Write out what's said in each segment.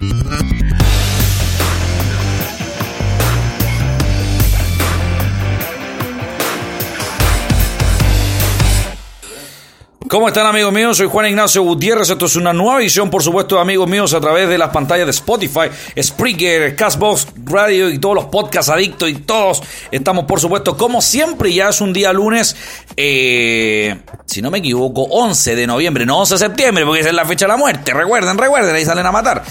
¿Cómo están amigos míos? Soy Juan Ignacio Gutiérrez. Esto es una nueva edición, por supuesto, amigos míos a través de las pantallas de Spotify, Spreaker, Castbox Radio y todos los podcasts adictos y todos. Estamos, por supuesto, como siempre, ya es un día lunes, eh, si no me equivoco, 11 de noviembre, no 11 de septiembre, porque esa es la fecha de la muerte. Recuerden, recuerden, ahí salen a matar.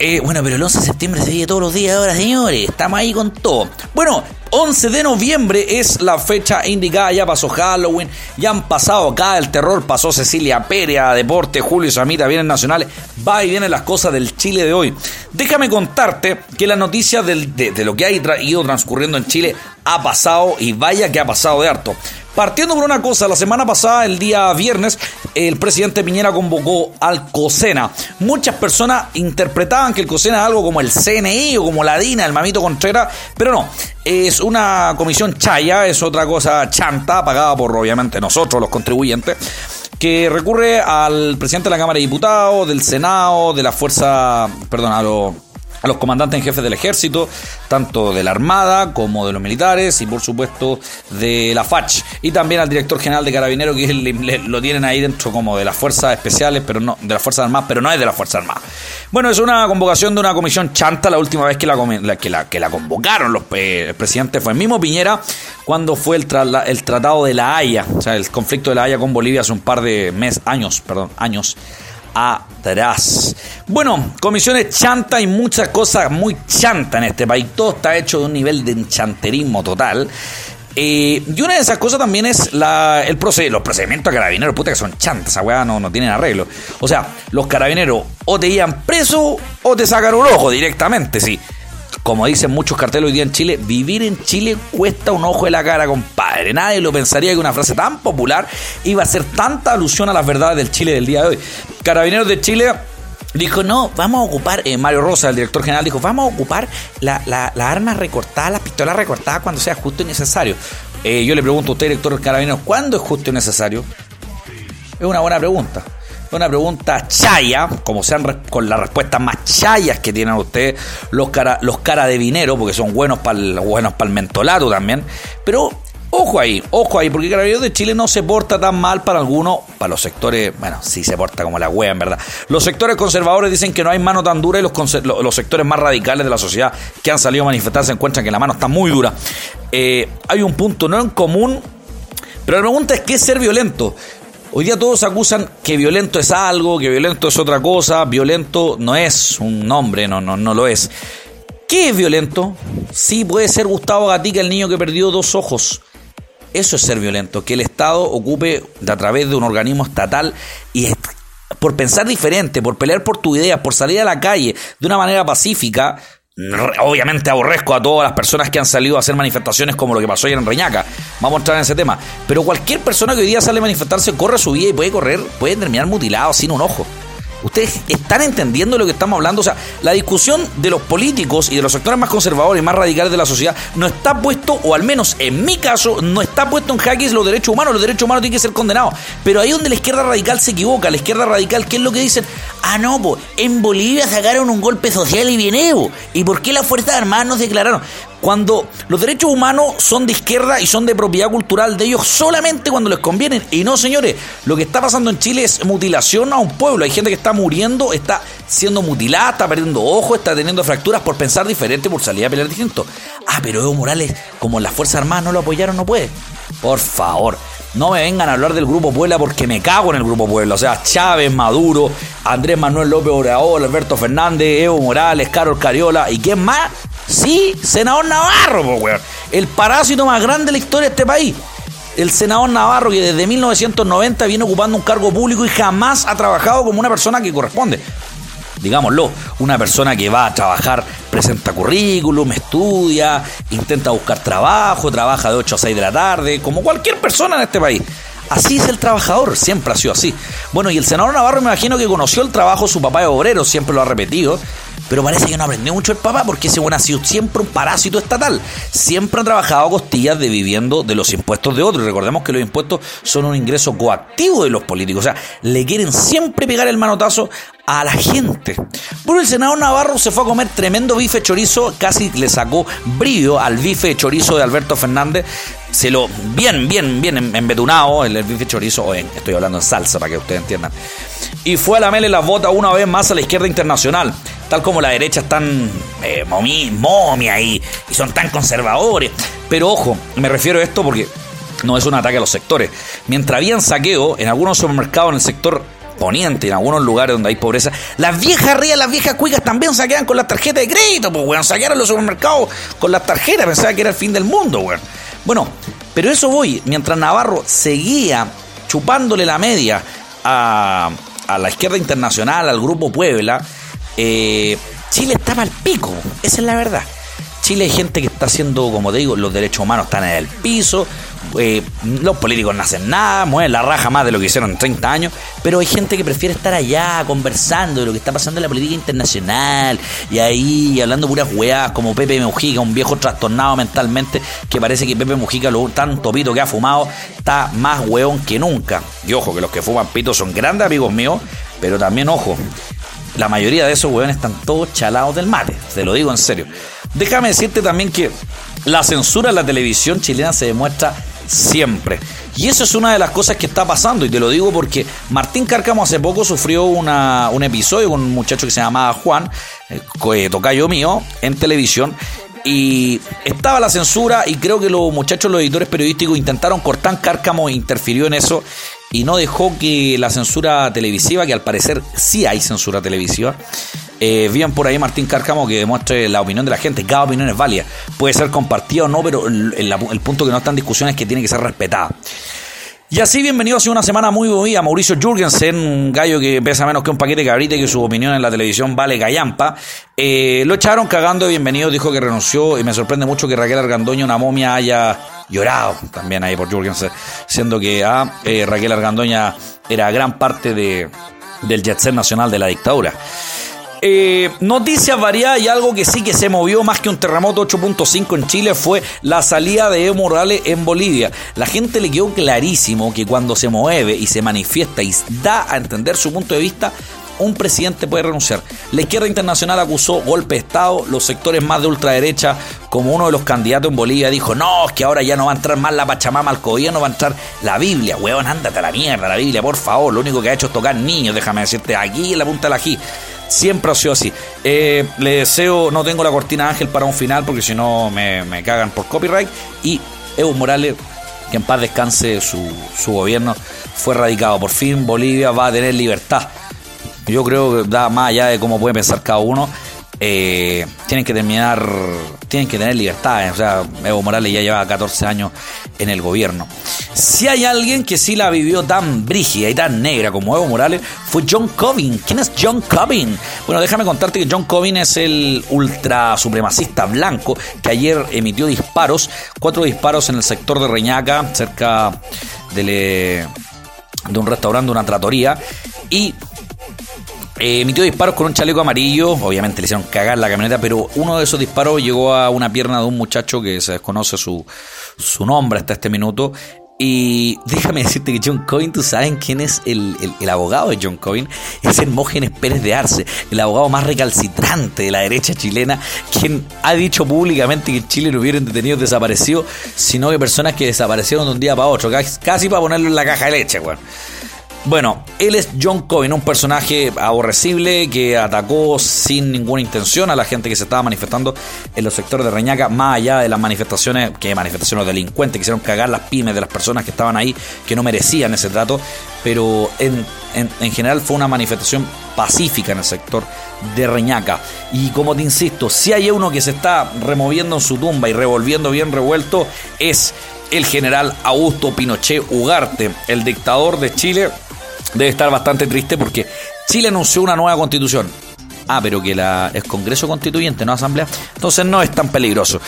Eh, bueno, pero el 11 de septiembre se vive todos los días ahora, señores. Estamos ahí con todo. Bueno, 11 de noviembre es la fecha indicada, ya pasó Halloween, ya han pasado acá el terror, pasó Cecilia Pérez, Deporte, Julio Samita, vienen nacionales, va y vienen las cosas del Chile de hoy. Déjame contarte que la noticia de, lo que ha ido transcurriendo en Chile ha pasado y vaya que ha pasado de harto. Partiendo por una cosa, la semana pasada, el día viernes, el presidente Piñera convocó al COSENA. Muchas personas interpretaban que el COSENA es algo como el CNI o como la DINA, el mamito Contreras, pero no. Es una comisión chaya, es otra cosa chanta, pagada por obviamente nosotros, los contribuyentes que recurre al presidente de la Cámara de Diputados, del Senado, de la Fuerza, perdón, a los a los comandantes en jefe del ejército, tanto de la Armada como de los militares y por supuesto de la FACH. Y también al director general de Carabineros, que lo tienen ahí dentro como de las fuerzas especiales, pero no, de las Fuerzas Armadas, pero no es de las Fuerzas Armadas. Bueno, es una convocación de una comisión chanta. La última vez que la, que la, que la convocaron los presidentes fue el mismo Piñera, cuando fue el, el Tratado de la Haya, o sea, el conflicto de la Haya con Bolivia hace un par de meses, años, perdón, años atrás. Bueno, comisiones chanta y muchas cosas muy chanta en este país. Todo está hecho de un nivel de enchanterismo total. Eh, y una de esas cosas también es la, el proced los procedimientos de carabineros, puta que son chantas, esa weá no, no tienen arreglo. O sea, los carabineros o te iban preso o te sacan un ojo directamente, sí como dicen muchos carteles hoy día en Chile, vivir en Chile cuesta un ojo de la cara, compadre. Nadie lo pensaría que una frase tan popular iba a ser tanta alusión a las verdades del Chile del día de hoy. Carabineros de Chile dijo, no, vamos a ocupar, eh, Mario Rosa, el director general, dijo, vamos a ocupar las la, armas recortadas, las pistolas recortadas cuando sea justo y necesario. Eh, yo le pregunto a usted, director Carabineros, ¿cuándo es justo y necesario? Es una buena pregunta una pregunta chaya, como sean con las respuestas más chayas que tienen ustedes, los cara, los cara de dinero, porque son buenos para el, buenos para el mentolato también. Pero ojo ahí, ojo ahí, porque Carabineros de Chile no se porta tan mal para algunos, para los sectores, bueno, sí se porta como la wea, en verdad. Los sectores conservadores dicen que no hay mano tan dura y los, los sectores más radicales de la sociedad que han salido a manifestar se encuentran que la mano está muy dura. Eh, hay un punto no en común, pero la pregunta es: ¿qué es ser violento? Hoy día todos acusan que violento es algo, que violento es otra cosa, violento no es un nombre, no, no, no lo es. ¿Qué es violento? Sí, puede ser Gustavo Gatica, el niño que perdió dos ojos. Eso es ser violento, que el Estado ocupe a través de un organismo estatal y por pensar diferente, por pelear por tu idea, por salir a la calle de una manera pacífica, Obviamente aborrezco a todas las personas que han salido a hacer manifestaciones como lo que pasó ayer en Reñaca. Vamos a entrar en ese tema. Pero cualquier persona que hoy día sale a manifestarse corre su vida y puede correr, puede terminar mutilado sin un ojo. ¿Ustedes están entendiendo lo que estamos hablando? O sea, la discusión de los políticos y de los sectores más conservadores y más radicales de la sociedad no está puesto, o al menos en mi caso, no está puesto en jaque los derechos humanos. Los derechos humanos tienen que ser condenados. Pero ahí donde la izquierda radical se equivoca, la izquierda radical, ¿qué es lo que dicen? Ah, no, pues en Bolivia sacaron un golpe social y bien ¿Y por qué las Fuerzas Armadas no declararon? Cuando los derechos humanos son de izquierda y son de propiedad cultural de ellos solamente cuando les conviene. Y no, señores, lo que está pasando en Chile es mutilación a un pueblo. Hay gente que está muriendo, está siendo mutilada, está perdiendo ojos, está teniendo fracturas por pensar diferente, por salir a pelear distinto. Ah, pero Evo Morales, como las Fuerzas Armadas no lo apoyaron, no puede. Por favor. No me vengan a hablar del Grupo Puebla porque me cago en el Grupo Puebla. O sea, Chávez, Maduro, Andrés Manuel López Obrador, Alberto Fernández, Evo Morales, Carol Cariola y quién más Sí, senador Navarro, weón. El parásito más grande de la historia de este país. El senador Navarro, que desde 1990 viene ocupando un cargo público y jamás ha trabajado como una persona que corresponde. digámoslo, una persona que va a trabajar, presenta currículum, estudia, intenta buscar trabajo, trabaja de 8 a 6 de la tarde, como cualquier persona en este país. Así es el trabajador, siempre ha sido así. Bueno, y el senador Navarro me imagino que conoció el trabajo, su papá es obrero, siempre lo ha repetido, pero parece que no aprendió mucho el papá porque ese bueno ha sido siempre un parásito estatal. Siempre ha trabajado a costillas de viviendo de los impuestos de otros. Recordemos que los impuestos son un ingreso coactivo de los políticos. O sea, le quieren siempre pegar el manotazo a la gente. Bueno, el senador Navarro se fue a comer tremendo bife chorizo, casi le sacó brillo al bife chorizo de Alberto Fernández. Se lo bien, bien, bien embetunado el, bife chorizo, estoy hablando en salsa para que ustedes entiendan. Y fue a la mele las botas una vez más a la izquierda internacional tal como la derecha están eh, momia y, y son tan conservadores. Pero ojo, me refiero a esto porque no es un ataque a los sectores. Mientras habían saqueo en algunos supermercados en el sector poniente, en algunos lugares donde hay pobreza, las viejas rías, las viejas cuicas también saquean con las tarjetas de crédito, pues weón, saquearon los supermercados con las tarjetas, pensaba que era el fin del mundo, weón. Bueno, pero eso voy, mientras Navarro seguía chupándole la media a, a la izquierda internacional, al grupo Puebla, eh, Chile estaba al pico, esa es la verdad. Chile hay gente que está haciendo, como te digo, los derechos humanos están en el piso, eh, los políticos no hacen nada, mueven la raja más de lo que hicieron en 30 años, pero hay gente que prefiere estar allá conversando de lo que está pasando en la política internacional y ahí hablando puras weas como Pepe Mujica, un viejo trastornado mentalmente que parece que Pepe Mujica, lo tanto pito que ha fumado, está más weón que nunca. Y ojo, que los que fuman pito son grandes amigos míos, pero también ojo, la mayoría de esos weones están todos chalados del mate, te lo digo en serio. Déjame decirte también que la censura en la televisión chilena se demuestra siempre. Y eso es una de las cosas que está pasando, y te lo digo porque Martín Cárcamo hace poco sufrió una, un episodio con un muchacho que se llamaba Juan, eh, eh, tocayo mío, en televisión, y estaba la censura y creo que los muchachos, los editores periodísticos intentaron cortar, Cárcamo interfirió en eso y no dejó que la censura televisiva, que al parecer sí hay censura televisiva, eh, bien por ahí Martín Cárcamo que demuestre la opinión de la gente. Cada opinión es válida. Puede ser compartida o no, pero el, punto que no está en discusión es que tiene que ser respetada. Y así, bienvenido a una semana muy movida. Mauricio Jurgensen, un gallo que pesa menos que un paquete de cabrita y que su opinión en la televisión vale gallampa. Eh, lo echaron cagando bienvenido, dijo que renunció y me sorprende mucho que Raquel Argandoña, una momia, haya llorado también ahí por Jurgensen, siendo que ah, eh, Raquel Argandoña era gran parte de, del jet nacional de la dictadura. Eh, noticias variadas y algo que sí que se movió más que un terremoto 8.5 en Chile fue la salida de Evo Morales en Bolivia. La gente le quedó clarísimo que cuando se mueve y se manifiesta y da a entender su punto de vista, un presidente puede renunciar. La izquierda internacional acusó golpe de Estado, los sectores más de ultraderecha, como uno de los candidatos en Bolivia, dijo, no, es que ahora ya no va a entrar más la Pachamama al gobierno, va a entrar la Biblia. Huevón, ándate a la mierda, la Biblia, por favor. Lo único que ha hecho es tocar niños, déjame decirte, aquí en la punta de la G. Siempre ha sido así. Eh, le deseo, no tengo la cortina ángel para un final porque si no me, cagan por copyright. Y Evo Morales, que en paz descanse su, su gobierno, fue radicado. Por fin Bolivia va a tener libertad. Yo creo que da más allá de cómo puede pensar cada uno. Eh, tienen que terminar, tienen que tener libertad. O sea, Evo Morales ya lleva 14 años en el gobierno. Si hay alguien que sí la vivió tan brígida y tan negra como Evo Morales, fue John Covin. ¿Quién es John Covin? Bueno, déjame contarte que John Covin es el ultra supremacista blanco que ayer emitió disparos, cuatro disparos en el sector de Reñaca, cerca de, de un restaurante, una tratoría, y eh, emitió disparos con un chaleco amarillo. Obviamente le hicieron cagar la camioneta, pero uno de esos disparos llegó a una pierna de un muchacho que se desconoce su, su nombre hasta este minuto. Y déjame decirte que John Coyne, tú sabes quién es el, abogado de John Coyne, es Hermógenes Pérez de Arce, el abogado más recalcitrante de la derecha chilena, quien ha dicho públicamente que en Chile no hubieran detenidos desaparecidos, sino que personas que desaparecieron de un día para otro, casi, para ponerlo en la caja de leche, weón. Él es John Cohen, un personaje aborrecible que atacó sin ninguna intención a la gente que se estaba manifestando en los sectores de Reñaca, más allá de las manifestaciones, que manifestaciones delincuentes, quisieron cagar las pymes de las personas que estaban ahí, que no merecían ese trato, pero en, en general fue una manifestación pacífica en el sector de Reñaca. Y como te insisto, si hay uno que se está removiendo en su tumba y revolviendo bien revuelto, es el general Augusto Pinochet Ugarte, el dictador de Chile debe estar bastante triste porque Chile anunció una nueva constitución. Ah, pero que la, es Congreso Constituyente, no Asamblea. Entonces no es tan peligroso.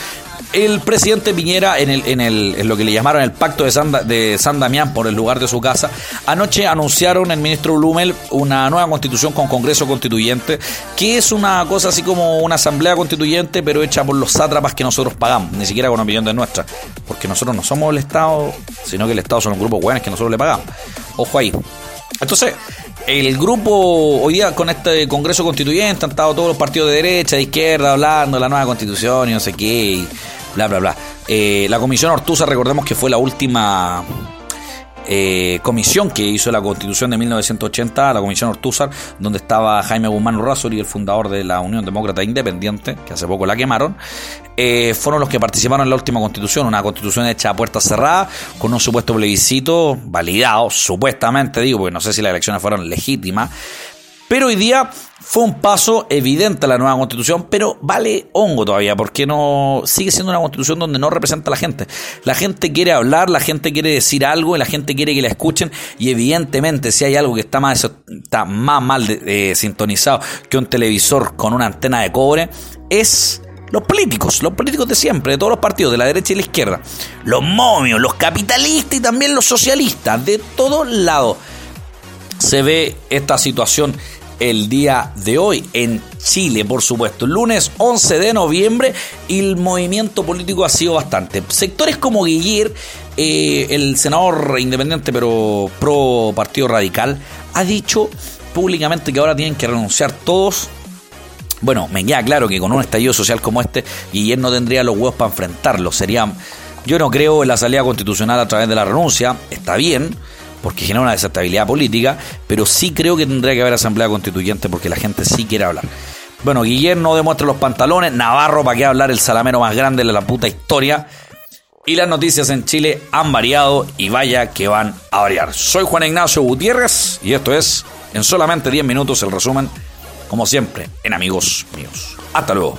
El presidente Piñera, en, el, en, el, lo que le llamaron el pacto de San, de San Damián por el lugar de su casa, anoche anunciaron el ministro Blumel una nueva constitución con Congreso Constituyente, que es una cosa así como una asamblea constituyente, pero hecha por los sátrapas que nosotros pagamos, ni siquiera con opinión de nuestra, porque nosotros no somos el Estado, sino que el Estado son un grupo buenos que nosotros le pagamos. Ojo ahí. Entonces, el grupo, hoy día con este Congreso Constituyente han estado todos los partidos de derecha, de izquierda, hablando de la nueva constitución y no sé qué, bla, bla, bla. Eh, la Comisión Ortuza, recordemos que fue la última eh, comisión que hizo la Constitución de 1980, la Comisión Ortúzar, donde estaba Jaime Guzmán Urrazuri, el fundador de la Unión Demócrata Independiente, que hace poco la quemaron, eh, fueron los que participaron en la última Constitución, una Constitución hecha a puertas cerradas, con un supuesto plebiscito validado, supuestamente digo, porque no sé si las elecciones fueron legítimas, pero hoy día fue un paso evidente a la nueva constitución, pero vale hongo todavía, porque no sigue siendo una constitución donde no representa a la gente. La gente quiere hablar, la gente quiere decir algo, y la gente quiere que la escuchen, y evidentemente si hay algo que está más, mal eh, sintonizado que un televisor con una antena de cobre, es los políticos, los políticos de siempre, de todos los partidos, de la derecha y la izquierda, los momios, los capitalistas y también los socialistas, de todos lados se ve esta situación el día de hoy en Chile, por supuesto. Lunes 11 de noviembre y el movimiento político ha sido bastante. Sectores como Guillir, eh, el senador independiente pero pro Partido Radical, ha dicho públicamente que ahora tienen que renunciar todos. Bueno, me queda claro que con un estallido social como este, Guillier no tendría los huevos para enfrentarlo. Sería, yo no creo en la salida constitucional a través de la renuncia, está bien porque genera una desestabilidad política, pero sí creo que tendría que haber asamblea constituyente porque la gente sí quiere hablar. Bueno, Guillermo demuestra los pantalones, Navarro para qué hablar el salamero más grande de la puta historia. Y las noticias en Chile han variado y vaya que van a variar. Soy Juan Ignacio Gutiérrez y esto es en solamente 10 minutos el resumen, como siempre, en Amigos Míos. Hasta luego.